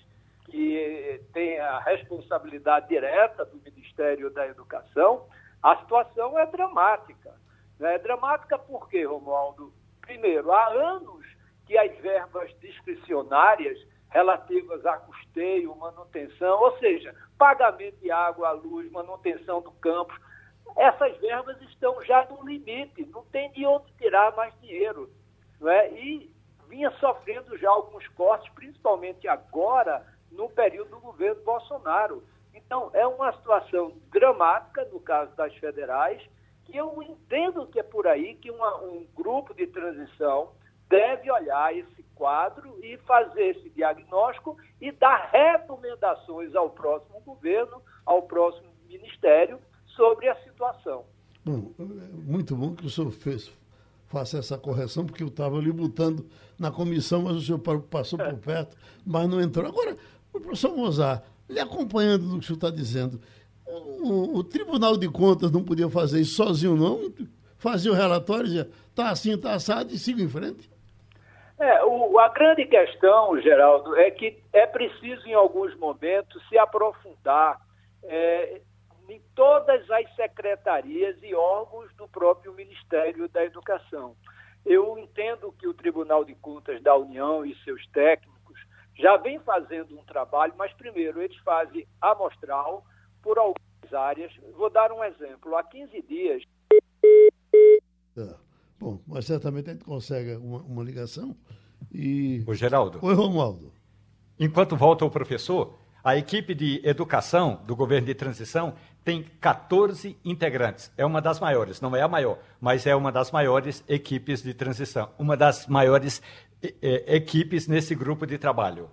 [SPEAKER 8] que têm a responsabilidade direta do Ministério da Educação, a situação é dramática. É dramática por quê, Romualdo? Primeiro, há anos que as verbas discricionárias relativas a custeio, manutenção, ou seja, pagamento de água, luz, manutenção do campus, essas verbas estão já no limite, não tem de onde tirar mais dinheiro. Não é? E vinha sofrendo já alguns cortes, principalmente agora, no período do governo Bolsonaro. Então, é uma situação dramática, no caso das federais, que eu entendo que é por aí que uma, um grupo de transição deve olhar esse quadro e fazer esse diagnóstico e dar recomendações ao próximo governo, ao próximo ministério, sobre a situação.
[SPEAKER 2] Bom, é muito bom que o senhor fez, faça essa correção, porque eu estava ali botando na comissão, mas o senhor passou por perto, mas não entrou. Agora, o professor Mozart, lhe acompanhando do que o senhor está dizendo, o, o, Tribunal de Contas não podia fazer isso sozinho, não? Fazia o relatório e dizia, está assim, está assado, e siga em frente.
[SPEAKER 8] É, o, a grande questão, Geraldo, é que é preciso, em alguns momentos, se aprofundar é, em todas as secretarias e órgãos do próprio Ministério da Educação. Eu entendo que o Tribunal de Contas da União e seus técnicos já vem fazendo um trabalho, mas primeiro eles fazem amostral, por algumas áreas. Vou dar um exemplo. Há 15 dias.
[SPEAKER 2] Tá. Bom, mas certamente a gente consegue uma, uma ligação e.
[SPEAKER 3] O Geraldo.
[SPEAKER 2] Oi, Romualdo.
[SPEAKER 3] Enquanto volta o professor, a equipe de educação do governo de transição tem 14 integrantes. É uma das maiores, não é a maior, mas é uma das maiores equipes de transição, uma das maiores é, equipes nesse grupo de trabalho.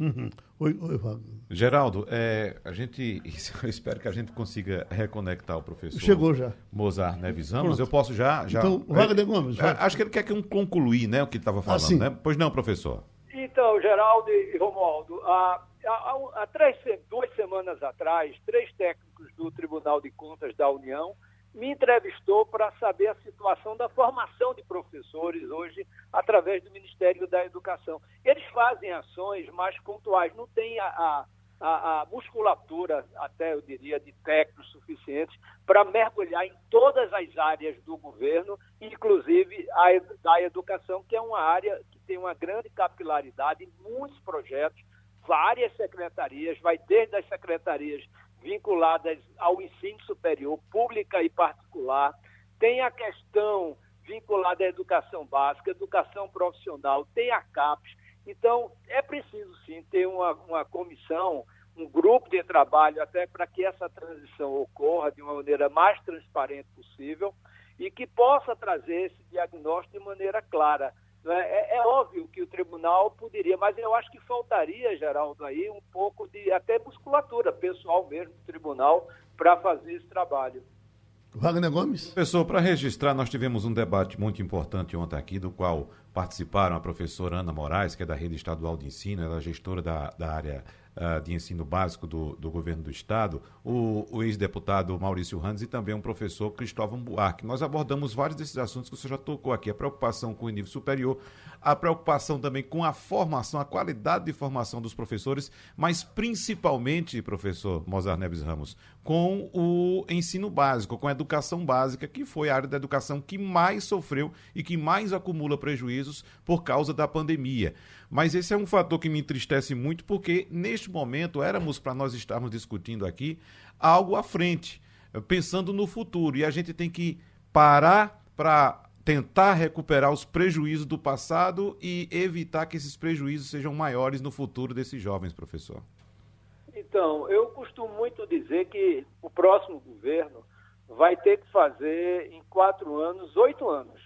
[SPEAKER 2] Uhum. Oi, oi, Wagner.
[SPEAKER 4] Geraldo, é, a gente, eu espero que a gente consiga reconectar o professor.
[SPEAKER 2] Chegou já.
[SPEAKER 4] Mozart Neves Ramos. Eu posso já, já.
[SPEAKER 2] Então, Wagner Gomes.
[SPEAKER 4] É, acho que ele quer que eu concluir, né, o que ele estava falando,
[SPEAKER 2] Ah, sim.
[SPEAKER 4] né? Pois não, professor.
[SPEAKER 8] Então, Geraldo e Romualdo, há, há, há três, duas semanas atrás, três técnicos do Tribunal de Contas da União me entrevistou para saber a situação da formação de professores hoje através do Ministério da Educação. Eles fazem ações mais pontuais, não tem a, a, a- musculatura, até eu diria, de técnicos suficientes para mergulhar em todas as áreas do governo, inclusive a da educação, que é uma área que tem uma grande capilaridade, muitos projetos, várias secretarias, vai desde as secretarias vinculadas ao ensino superior, pública e particular, tem a questão vinculada à educação básica, educação profissional, tem a CAPES. Então, é preciso sim ter uma, uma comissão, um grupo de trabalho até para que essa transição ocorra de uma maneira mais transparente possível e que possa trazer esse diagnóstico de maneira clara. Né? É, é óbvio que o tribunal poderia, mas eu acho que faltaria, Geraldo, aí um pouco de até musculatura pessoal mesmo do tribunal para fazer esse trabalho.
[SPEAKER 2] Wagner Gomes.
[SPEAKER 4] Professor, para registrar, nós tivemos um debate muito importante ontem aqui, do qual participaram a professora Ana Moraes, que é da Rede Estadual de Ensino, ela é gestora da, da área ah, de ensino básico do, do governo do Estado, o, o ex-deputado Maurício Randes e também o professor Cristóvão Buarque. Nós abordamos vários desses assuntos que o senhor já tocou aqui, a preocupação com o nível superior, a preocupação também com a formação, a qualidade de formação dos professores, mas principalmente, professor Mozart Neves Ramos, com o ensino básico, com a educação básica, que foi a área da educação que mais sofreu e que mais acumula prejuízos por causa da pandemia. Mas esse é um fator que me entristece muito, porque neste momento éramos para nós estarmos discutindo aqui algo à frente, pensando no futuro, e a gente tem que parar para tentar recuperar os prejuízos do passado e evitar que esses prejuízos sejam maiores no futuro desses jovens, professor.
[SPEAKER 8] Então, eu costumo muito dizer que o próximo governo vai ter que fazer em quatro anos, oito anos,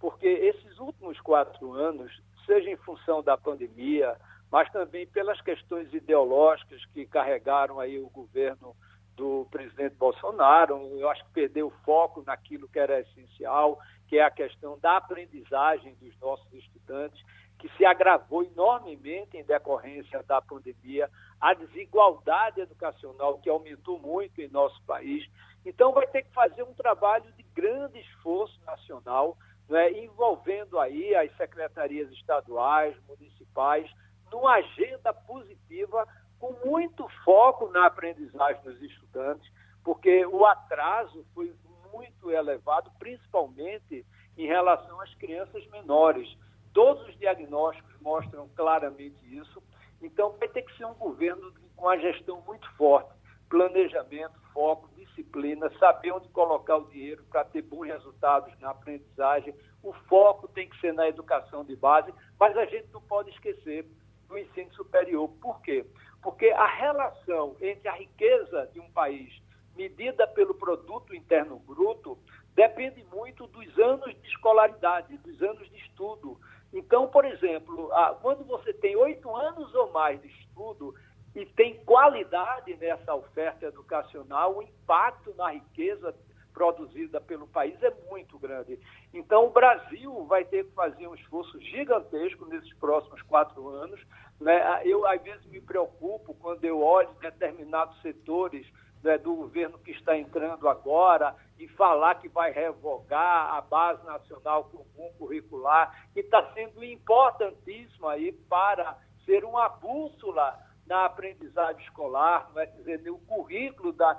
[SPEAKER 8] porque esses últimos quatro anos, seja em função da pandemia, mas também pelas questões ideológicas que carregaram aí o governo do presidente Bolsonaro, eu acho que perdeu o foco naquilo que era essencial, que é a questão da aprendizagem dos nossos estudantes, que se agravou enormemente em decorrência da pandemia, a desigualdade educacional que aumentou muito em nosso país. Então, vai ter que fazer um trabalho de grande esforço nacional, né, envolvendo aí as secretarias estaduais, municipais, numa agenda positiva, com muito foco na aprendizagem dos estudantes, porque o atraso foi muito elevado, principalmente em relação às crianças menores. Todos os diagnósticos mostram claramente isso. Então, vai ter que ser um governo com a gestão muito forte, planejamento, foco, disciplina, saber onde colocar o dinheiro para ter bons resultados na aprendizagem. O foco tem que ser na educação de base, mas a gente não pode esquecer do ensino superior. Por quê? Porque a relação entre a riqueza de um país medida pelo produto interno bruto depende muito dos anos de escolaridade, dos anos de estudo. Então, por exemplo, quando você tem oito anos ou mais de estudo e tem qualidade nessa oferta educacional, o impacto na riqueza produzida pelo país é muito grande. Então, o Brasil vai ter que fazer um esforço gigantesco nesses próximos quatro anos. Né? Eu, às vezes, me preocupo quando eu olho determinados setores né, do governo que está entrando agora e falar que vai revogar a Base Nacional Comum Curricular, que está sendo importantíssima aí para ser uma bússola na aprendizagem escolar, não é dizer, no currículo da,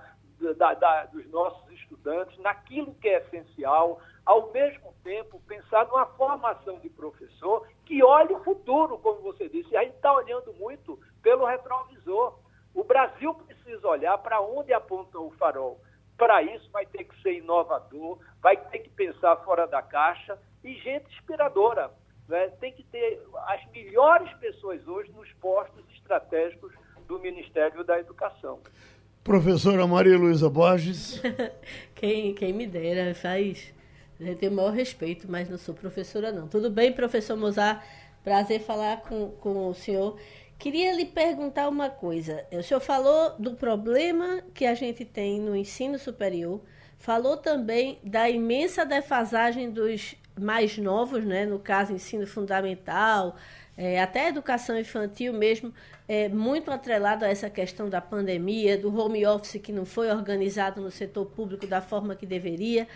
[SPEAKER 8] da, da, dos nossos estudantes, naquilo que é essencial, ao mesmo tempo pensar numa formação de professor que olhe o futuro, como você disse. A gente está olhando muito pelo retrovisor. O Brasil precisa olhar para onde aponta o farol. Para isso, vai ter que ser inovador, vai ter que pensar fora da caixa e gente inspiradora. Né? Tem que ter as melhores pessoas hoje nos postos estratégicos do Ministério da Educação.
[SPEAKER 2] Professora Maria Luísa Borges.
[SPEAKER 5] quem, quem me dera, faz. Eu tenho o maior respeito, mas não sou professora, não. Tudo bem, professor Mozart? Prazer falar com, com o senhor. Queria lhe perguntar uma coisa. O senhor falou do problema que a gente tem no ensino superior, falou também da imensa defasagem dos mais novos, né? no caso, ensino fundamental, é, até educação infantil mesmo, é, muito atrelado a essa questão da pandemia, do home office que não foi organizado no setor público da forma que deveria.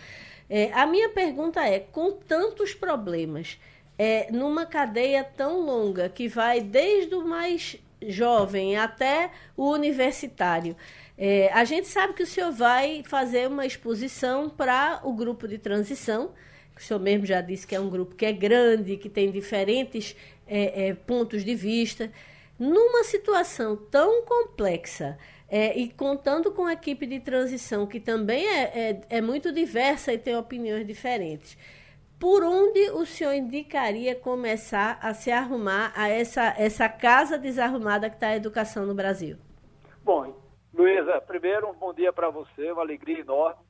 [SPEAKER 5] É, a minha pergunta é: com tantos problemas, é, numa cadeia tão longa que vai desde o mais jovem até o universitário. É, a gente sabe que o senhor vai fazer uma exposição para o grupo de transição, que o senhor mesmo já disse que é um grupo que é grande, que tem diferentes é, é, pontos de vista. Numa situação tão complexa, é, e contando com a equipe de transição, que também é, é, é muito diversa e tem opiniões diferentes, por onde o senhor indicaria começar a se arrumar a essa, essa casa desarrumada que está a educação no Brasil?
[SPEAKER 8] Bom, Luísa, primeiro um bom dia para você, uma alegria enorme.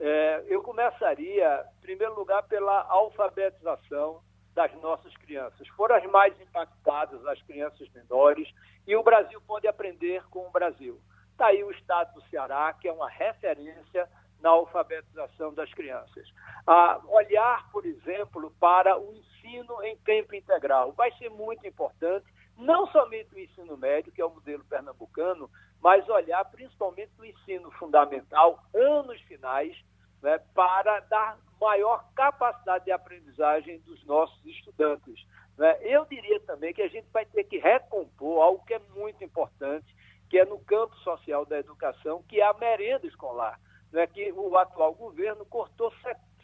[SPEAKER 8] É, eu começaria, em primeiro lugar, pela alfabetização das nossas crianças. Foram as mais impactadas, as crianças menores, e o Brasil pode aprender com o Brasil. Está aí o estado do Ceará, que é uma referência na alfabetização das crianças. Ah, olhar, por exemplo, para o ensino em tempo integral vai ser muito importante, não somente o ensino médio, que é o modelo pernambucano, mas olhar principalmente o ensino fundamental, anos finais, né, para dar maior capacidade de aprendizagem dos nossos estudantes. Né? Eu diria também que a gente vai ter que recompor algo que é muito importante, que é no campo social da educação, que é a merenda escolar né, que o atual governo cortou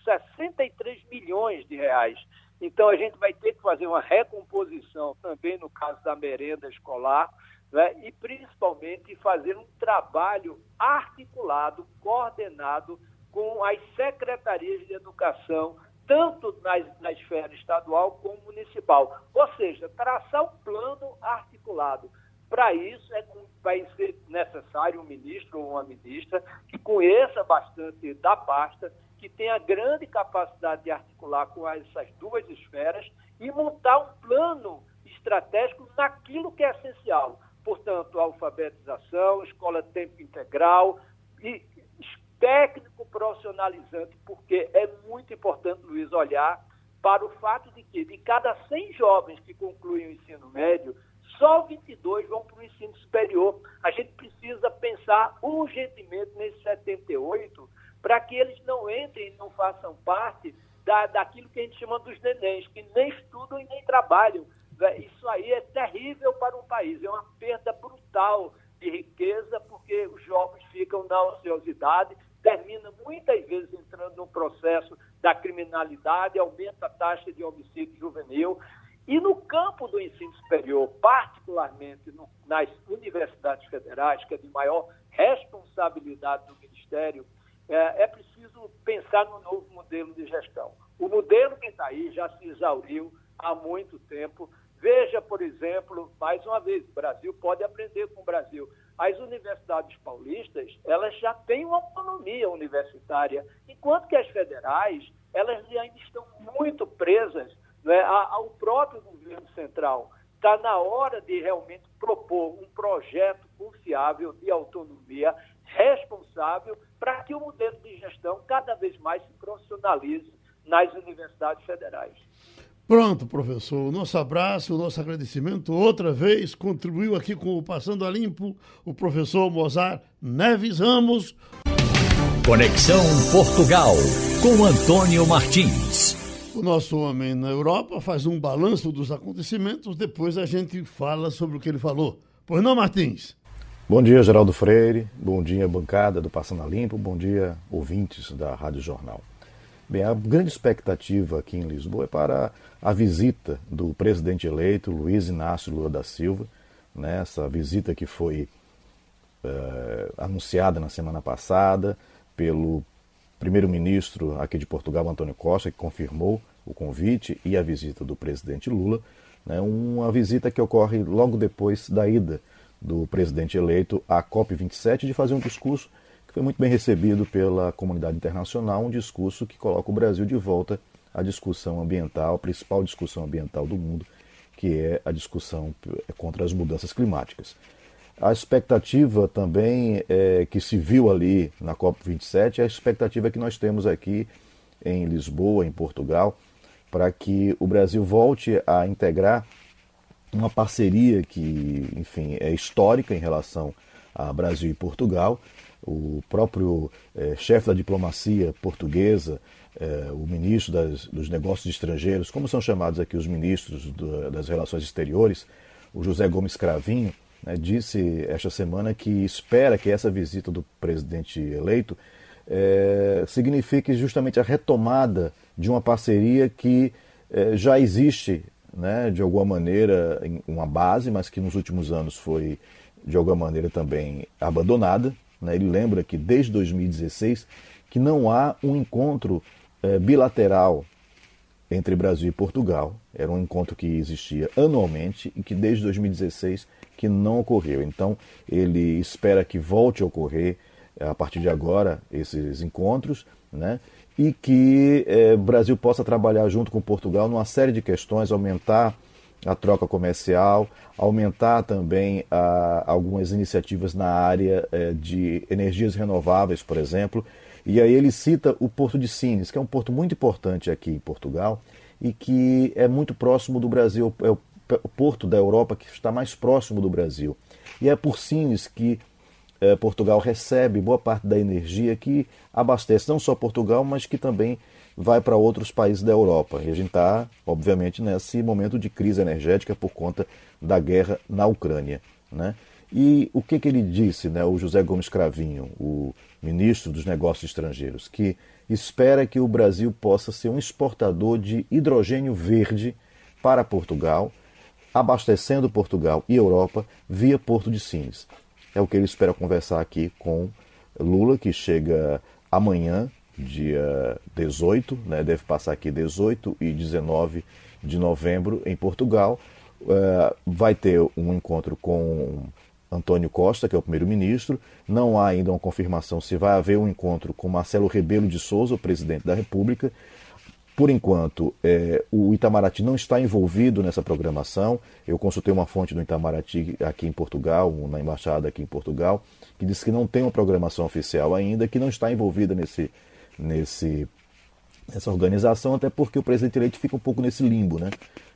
[SPEAKER 8] 63 milhões de reais. Então, a gente vai ter que fazer uma recomposição também no caso da merenda escolar, né, e principalmente fazer um trabalho articulado, coordenado com as secretarias de educação, tanto na, na esfera estadual como municipal. Ou seja, traçar um plano articulado para isso, é, vai ser necessário um ministro ou uma ministra que conheça bastante da pasta, que tenha grande capacidade de articular com essas duas esferas e montar um plano estratégico naquilo que é essencial. Portanto, alfabetização, escola de tempo integral e técnico profissionalizante, porque é muito importante, Luiz, olhar para o fato de que de cada 100 jovens que concluem o ensino médio, só 22 vão para o ensino superior. A gente precisa pensar urgentemente nesses 78 para que eles não entrem, não façam parte da, daquilo que a gente chama dos nenéns, que nem estudam e nem trabalham. Isso aí é terrível para um país, é uma perda brutal de riqueza, porque os jovens ficam na ociosidade, termina muitas vezes entrando no processo da criminalidade, aumenta a taxa de homicídio juvenil. E no campo do ensino superior, particularmente no, nas universidades federais, que é de maior responsabilidade do Ministério, é, é preciso pensar no novo modelo de gestão. O modelo que está aí já se exauriu há muito tempo. Veja, por exemplo, mais uma vez, o Brasil pode aprender com o Brasil. As universidades paulistas, elas já têm uma autonomia universitária, enquanto que as federais, elas ainda estão muito presas né, ao próprio governo central. Está na hora de realmente propor um projeto confiável de autonomia responsável para que o modelo de gestão cada vez mais se profissionalize nas universidades federais.
[SPEAKER 2] Pronto, professor. O nosso abraço, o nosso agradecimento. Outra vez contribuiu aqui com o Passando a Limpo o professor Mozart Neves Ramos.
[SPEAKER 1] Conexão Portugal com Antônio Martins.
[SPEAKER 2] O nosso homem na Europa faz um balanço dos acontecimentos, depois a gente fala sobre o que ele falou. Pois não, Martins?
[SPEAKER 9] Bom dia, Geraldo Freire. Bom dia, bancada do Passando a Limpo. Bom dia, ouvintes da Rádio Jornal. Bem, a grande expectativa aqui em Lisboa é para a visita do presidente eleito Luiz Inácio Lula da Silva, né? essa visita que foi eh, anunciada na semana passada pelo primeiro-ministro aqui de Portugal, Antônio Costa, que confirmou o convite e a visita do presidente Lula, né, uma visita que ocorre logo depois da ida do presidente eleito à COP27 de fazer um discurso que foi muito bem recebido pela comunidade internacional, um discurso que coloca o Brasil de volta à discussão ambiental, a principal discussão ambiental do mundo, que é a discussão contra as mudanças climáticas. A expectativa também é, que se viu ali na COP27 é a expectativa que nós temos aqui em Lisboa, em Portugal, para que o Brasil volte a integrar uma parceria que, enfim, é histórica em relação a Brasil e Portugal. O próprio é, chefe da diplomacia portuguesa, é, o ministro das, dos Negócios Estrangeiros, como são chamados aqui os ministros do, das Relações Exteriores, o José Gomes Cravinho, né, disse esta semana que espera que essa visita do presidente eleito é, signifique justamente a retomada de uma parceria que é, já existe, né, de alguma maneira, em uma base, mas que nos últimos anos foi, de alguma maneira, também abandonada. Né? Ele lembra que desde 2016 que não há um encontro é, bilateral entre Brasil e Portugal. Era um encontro que existia anualmente e que desde 2016 que não ocorreu. Então, ele espera que volte a ocorrer eh, a partir de agora esses encontros, né? E que eh, o Brasil possa trabalhar junto com Portugal numa série de questões, aumentar a troca comercial, aumentar também a, algumas iniciativas na área eh, de energias renováveis, por exemplo. E aí ele cita o Porto de Sines, que é um porto muito importante aqui em Portugal e que é muito próximo do Brasil, é o porto da Europa que está mais próximo do Brasil. E é por Sines que eh, Portugal recebe boa parte da energia que abastece não só Portugal, mas que também vai para outros países da Europa. E a gente está, obviamente, nesse momento de crise energética por conta da guerra na Ucrânia. Né? E o que, que ele disse, né, o José Gomes Cravinho, o ministro dos Negócios Estrangeiros, que espera que o Brasil possa ser um exportador de hidrogênio verde para Portugal abastecendo Portugal e Europa via Porto de Sines. É o que ele espera conversar aqui com Lula, que chega amanhã, dia 18, né, deve passar aqui 18 e 19 de novembro em Portugal. Uh, vai ter um encontro com Antônio Costa, que é o primeiro-ministro. Não há ainda uma confirmação se vai haver um encontro com Marcelo Rebelo de Souza, o presidente da República. Por enquanto, é, o Itamaraty não está envolvido nessa programação. Eu consultei uma fonte do Itamaraty aqui em Portugal, na embaixada aqui em Portugal, que disse que não tem uma programação oficial ainda, que não está envolvida nesse, nesse, nessa organização, até porque o presidente eleito fica um pouco nesse limbo. Né?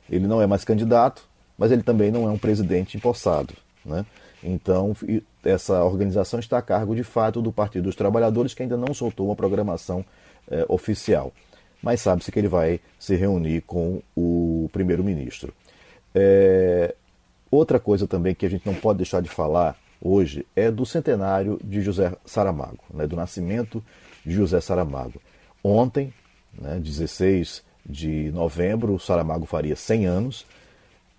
[SPEAKER 9] Ele não é mais candidato, mas ele também não é um presidente empossado. Né? Então, essa organização está a cargo, de fato, do Partido dos Trabalhadores, que ainda não soltou uma programação é, oficial mas sabe-se que ele vai se reunir com o primeiro-ministro. É, outra coisa também que a gente não pode deixar de falar hoje é do centenário de José Saramago, né, do nascimento de José Saramago. Ontem, né, 16 de novembro, Saramago faria 100 anos,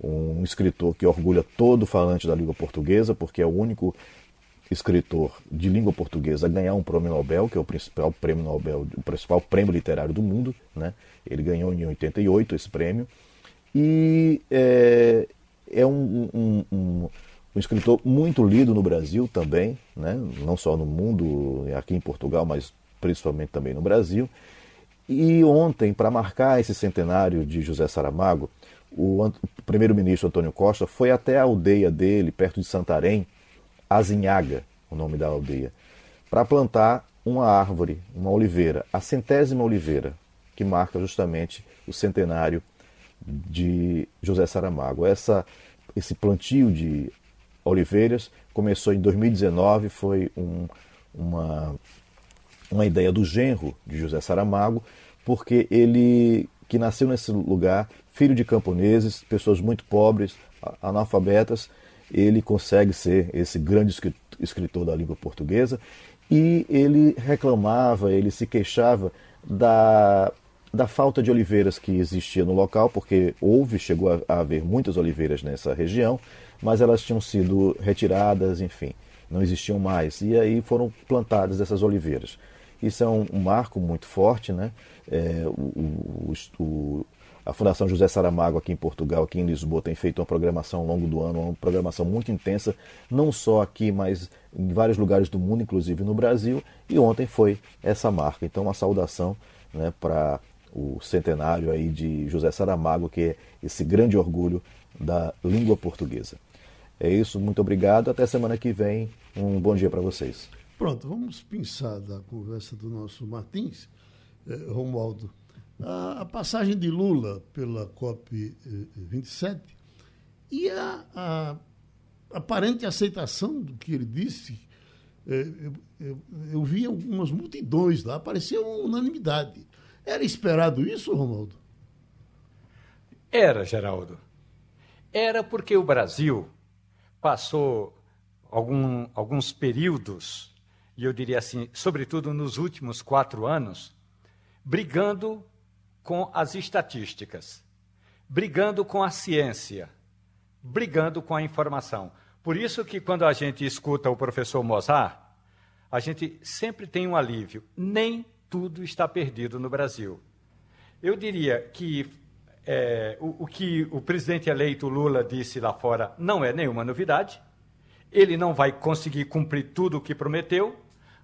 [SPEAKER 9] um escritor que orgulha todo falante da língua portuguesa, porque é o único escritor de língua portuguesa a ganhar um prêmio Nobel, que é o principal prêmio Nobel, o principal prêmio literário do mundo, né? Ele ganhou em 88 esse prêmio e é, é um, um, um, um, escritor muito lido no Brasil também, né? Não só no mundo, aqui em Portugal, mas principalmente também no Brasil. E ontem, para marcar esse centenário de José Saramago, o primeiro-ministro Antônio Costa foi até a aldeia dele, perto de Santarém, Azinhaga, o nome da aldeia, para plantar uma árvore, uma oliveira, a centésima oliveira, que marca justamente o centenário de José Saramago. Essa, esse plantio de oliveiras começou em 2019, foi um, uma, uma ideia do genro de José Saramago, porque ele, que nasceu nesse lugar, filho de camponeses, pessoas muito pobres, analfabetas, ele consegue ser esse grande escritor da língua portuguesa e ele reclamava, ele se queixava da, da falta de oliveiras que existia no local, porque houve, chegou a, haver muitas oliveiras nessa região, mas elas tinham sido retiradas, enfim, não existiam mais. E aí foram plantadas essas oliveiras. Isso é um, um marco muito forte, né? É, o, o, o, a Fundação José Saramago aqui em Portugal, aqui em Lisboa, tem feito uma programação ao longo do ano, uma programação muito intensa, não só aqui, mas em vários lugares do mundo, inclusive no Brasil. E ontem foi essa marca. Então, uma saudação né, para o centenário aí de José Saramago, que é esse grande orgulho da língua portuguesa. É isso, muito obrigado. Até semana que vem. Um bom dia para vocês.
[SPEAKER 2] Pronto, vamos pensar da conversa do nosso Martins, eh, Romualdo. A, passagem de Lula pela COP27 e a, a aparente aceitação do que ele disse. Eh, eu, eu, eu vi algumas multidões lá, parecia uma unanimidade. Era esperado isso, Romualdo?
[SPEAKER 3] Era, Geraldo. Era porque o Brasil passou algum, alguns períodos, e eu diria assim, sobretudo nos últimos quatro anos, brigando com as estatísticas, brigando com a ciência, brigando com a informação. Por isso que quando a gente escuta o professor Mozart, a gente sempre tem um alívio. Nem tudo está perdido no Brasil. Eu diria que é, o, o que o presidente eleito Lula disse lá fora não é nenhuma novidade. Ele não vai conseguir cumprir tudo o que prometeu,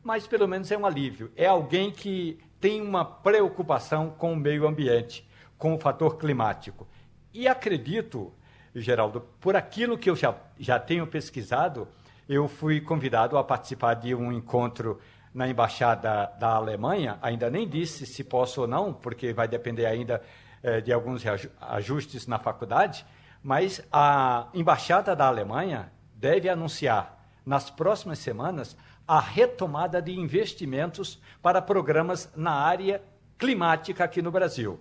[SPEAKER 3] mas pelo menos é um alívio. É alguém que tem uma preocupação com o meio ambiente, com o fator climático. E acredito, Geraldo, por aquilo que eu já, já tenho pesquisado, eu fui convidado a participar de um encontro na embaixada da Alemanha. Ainda nem disse se posso ou não, porque vai depender ainda eh, de alguns ajustes na faculdade, mas a Embaixada da Alemanha deve anunciar nas próximas semanas a retomada de investimentos para programas na área climática aqui no Brasil.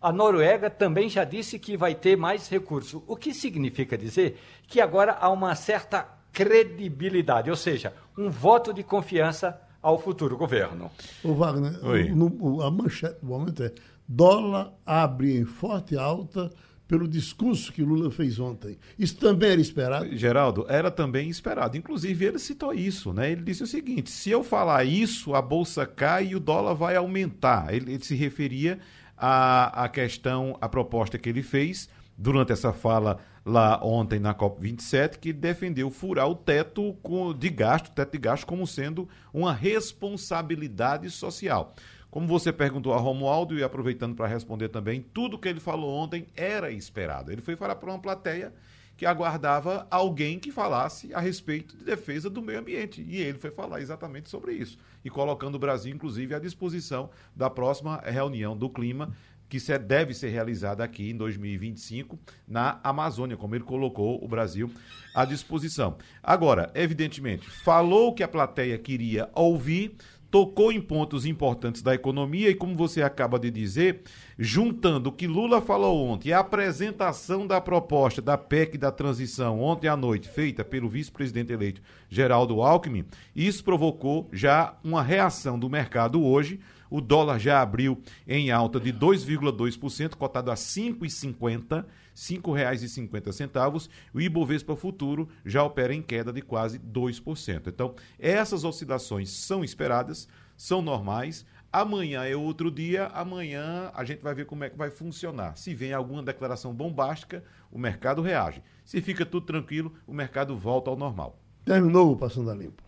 [SPEAKER 3] A Noruega também já disse que vai ter mais recursos, o que significa dizer que agora há uma certa credibilidade, ou seja, um voto de confiança ao futuro governo.
[SPEAKER 2] O Wagner, no, a manchete do momento é Dólar abre em forte alta pelo discurso que Lula fez ontem. Isso também era esperado?
[SPEAKER 4] Geraldo, era também esperado. Inclusive, ele citou isso, né? Ele disse o seguinte: se eu falar isso, a bolsa cai e o dólar vai aumentar. Ele, ele se referia à, à questão, à proposta que ele fez durante essa fala lá ontem na COP27, que defendeu furar o teto de gasto, teto de gasto, como sendo uma responsabilidade social. Como você perguntou a Romualdo, e aproveitando para responder também, tudo que ele falou ontem era esperado. Ele foi falar para uma plateia que aguardava alguém que falasse a respeito de defesa do meio ambiente. E ele foi falar exatamente sobre isso. E colocando o Brasil, inclusive, à disposição da próxima reunião do clima, que deve ser realizada aqui em 2025 na Amazônia, como ele colocou o Brasil à disposição. Agora, evidentemente, falou que a plateia queria ouvir tocou em pontos importantes da economia e, como você acaba de dizer, juntando o que Lula falou ontem a apresentação da proposta da PEC da transição ontem à noite, feita pelo vice-presidente eleito Geraldo Alckmin, isso provocou já uma reação do mercado hoje. O dólar já abriu em alta de 2,2%, cotado a R$ 5,50 R$ 5,50. O Ibovespa Futuro já opera em queda de quase 2%. Então, essas oscilações são esperadas, são normais. Amanhã é outro dia, amanhã a gente vai ver como é que vai funcionar. Se vem alguma declaração bombástica, o mercado reage. Se fica tudo tranquilo, o mercado volta ao normal.
[SPEAKER 2] Terminou o Passando a Limpo.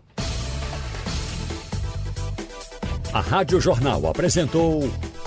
[SPEAKER 1] A Rádio Jornal apresentou